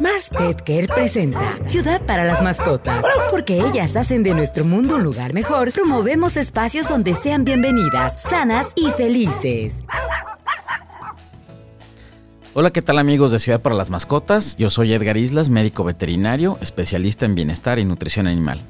Mars Pet Care presenta Ciudad para las Mascotas. Porque ellas hacen de nuestro mundo un lugar mejor, promovemos espacios donde sean bienvenidas, sanas y felices. Hola, ¿qué tal amigos de Ciudad para las Mascotas? Yo soy Edgar Islas, médico veterinario, especialista en bienestar y nutrición animal.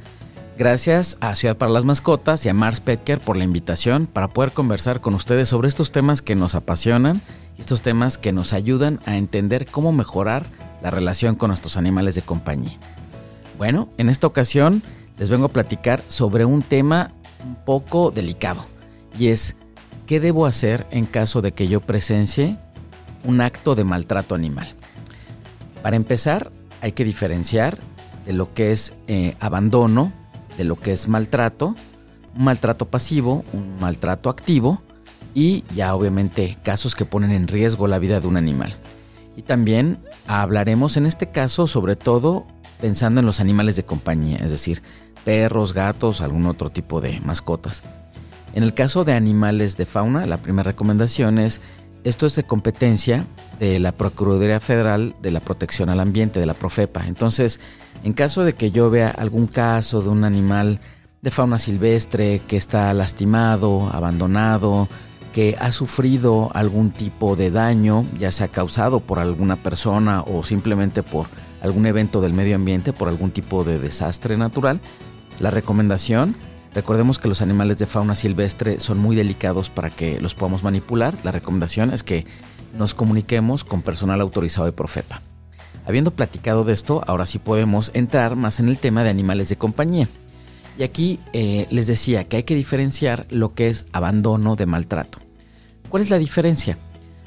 Gracias a Ciudad para las Mascotas y a Mars Petker por la invitación para poder conversar con ustedes sobre estos temas que nos apasionan estos temas que nos ayudan a entender cómo mejorar la relación con nuestros animales de compañía. Bueno, en esta ocasión les vengo a platicar sobre un tema un poco delicado y es qué debo hacer en caso de que yo presencie un acto de maltrato animal. Para empezar, hay que diferenciar de lo que es eh, abandono, de lo que es maltrato, un maltrato pasivo, un maltrato activo y ya obviamente casos que ponen en riesgo la vida de un animal. Y también hablaremos en este caso sobre todo pensando en los animales de compañía, es decir, perros, gatos, algún otro tipo de mascotas. En el caso de animales de fauna, la primera recomendación es, esto es de competencia de la Procuraduría Federal de la Protección al Ambiente, de la Profepa. Entonces, en caso de que yo vea algún caso de un animal de fauna silvestre que está lastimado, abandonado, que ha sufrido algún tipo de daño, ya sea causado por alguna persona o simplemente por algún evento del medio ambiente, por algún tipo de desastre natural, la recomendación, recordemos que los animales de fauna silvestre son muy delicados para que los podamos manipular, la recomendación es que nos comuniquemos con personal autorizado de Profepa. Habiendo platicado de esto, ahora sí podemos entrar más en el tema de animales de compañía. Y aquí eh, les decía que hay que diferenciar lo que es abandono de maltrato. ¿Cuál es la diferencia?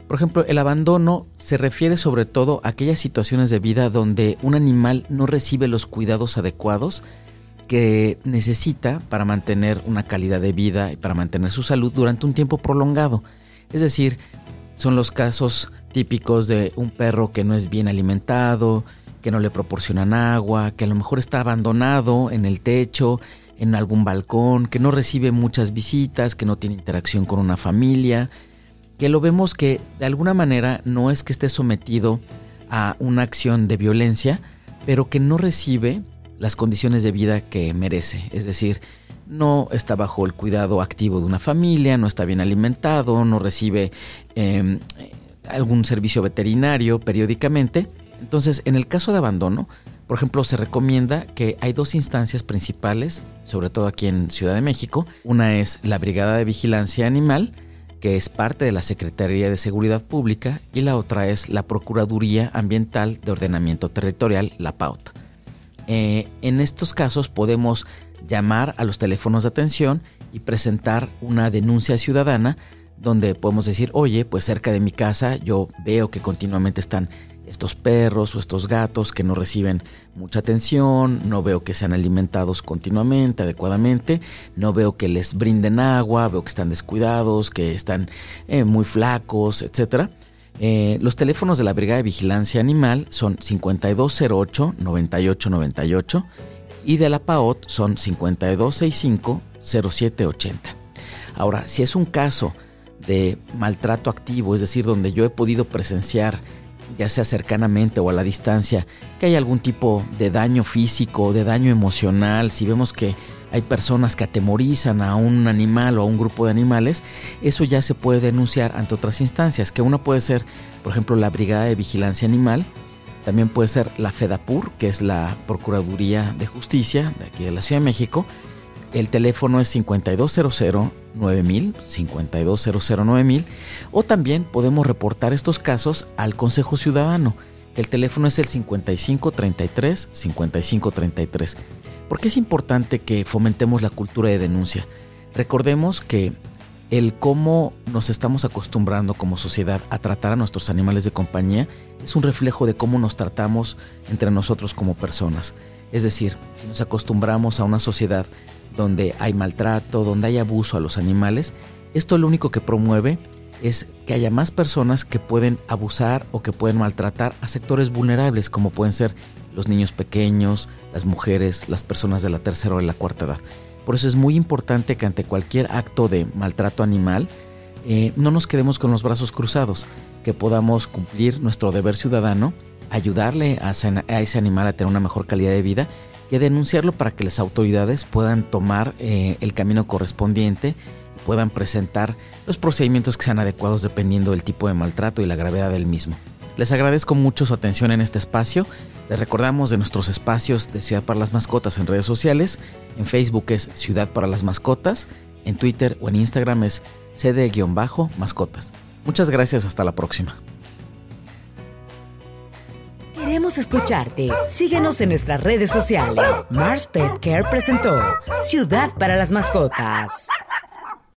Por ejemplo, el abandono se refiere sobre todo a aquellas situaciones de vida donde un animal no recibe los cuidados adecuados que necesita para mantener una calidad de vida y para mantener su salud durante un tiempo prolongado. Es decir, son los casos típicos de un perro que no es bien alimentado, que no le proporcionan agua, que a lo mejor está abandonado en el techo, en algún balcón, que no recibe muchas visitas, que no tiene interacción con una familia, que lo vemos que de alguna manera no es que esté sometido a una acción de violencia, pero que no recibe las condiciones de vida que merece. Es decir, no está bajo el cuidado activo de una familia, no está bien alimentado, no recibe em, algún servicio veterinario periódicamente. Entonces, en el caso de abandono, por ejemplo, se recomienda que hay dos instancias principales, sobre todo aquí en Ciudad de México. Una es la Brigada de Vigilancia Animal, que es parte de la Secretaría de Seguridad Pública, y la otra es la Procuraduría Ambiental de Ordenamiento Territorial, la PAUT. Eh, en estos casos podemos llamar a los teléfonos de atención y presentar una denuncia ciudadana donde podemos decir, oye, pues cerca de mi casa yo veo que continuamente están estos perros o estos gatos que no reciben mucha atención, no veo que sean alimentados continuamente, adecuadamente, no veo que les brinden agua, veo que están descuidados, que están eh, muy flacos, etc. Eh, los teléfonos de la Brigada de Vigilancia Animal son 5208-9898 y de la PAOT son 5265-0780. Ahora, si es un caso de maltrato activo, es decir, donde yo he podido presenciar, ya sea cercanamente o a la distancia, que hay algún tipo de daño físico, de daño emocional, si vemos que hay personas que atemorizan a un animal o a un grupo de animales, eso ya se puede denunciar ante otras instancias, que una puede ser, por ejemplo, la Brigada de Vigilancia Animal, también puede ser la FEDAPUR, que es la Procuraduría de Justicia de aquí de la Ciudad de México, el teléfono es 5200 9000, 5200 9000, o también podemos reportar estos casos al Consejo Ciudadano. El teléfono es el 5533 5533. ¿Por qué es importante que fomentemos la cultura de denuncia? Recordemos que el cómo nos estamos acostumbrando como sociedad a tratar a nuestros animales de compañía es un reflejo de cómo nos tratamos entre nosotros como personas. Es decir, si nos acostumbramos a una sociedad donde hay maltrato, donde hay abuso a los animales, esto lo único que promueve es que haya más personas que pueden abusar o que pueden maltratar a sectores vulnerables como pueden ser los niños pequeños, las mujeres, las personas de la tercera o de la cuarta edad. Por eso es muy importante que ante cualquier acto de maltrato animal eh, no nos quedemos con los brazos cruzados, que podamos cumplir nuestro deber ciudadano ayudarle a ese, animal a tener una mejor calidad de vida que denunciarlo para que las autoridades puedan tomar eh, el camino correspondiente puedan presentar los procedimientos que sean adecuados dependiendo del tipo de maltrato y la gravedad del mismo. Les agradezco mucho su atención en este espacio. Les recordamos de nuestros espacios de Ciudad para las Mascotas en redes sociales. En Facebook es Ciudad para las Mascotas. En Twitter o en Instagram es cd-mascotas. Muchas gracias, hasta la próxima. Queremos escucharte. Síguenos en nuestras redes sociales. Mars Pet Care presentó Ciudad para las Mascotas.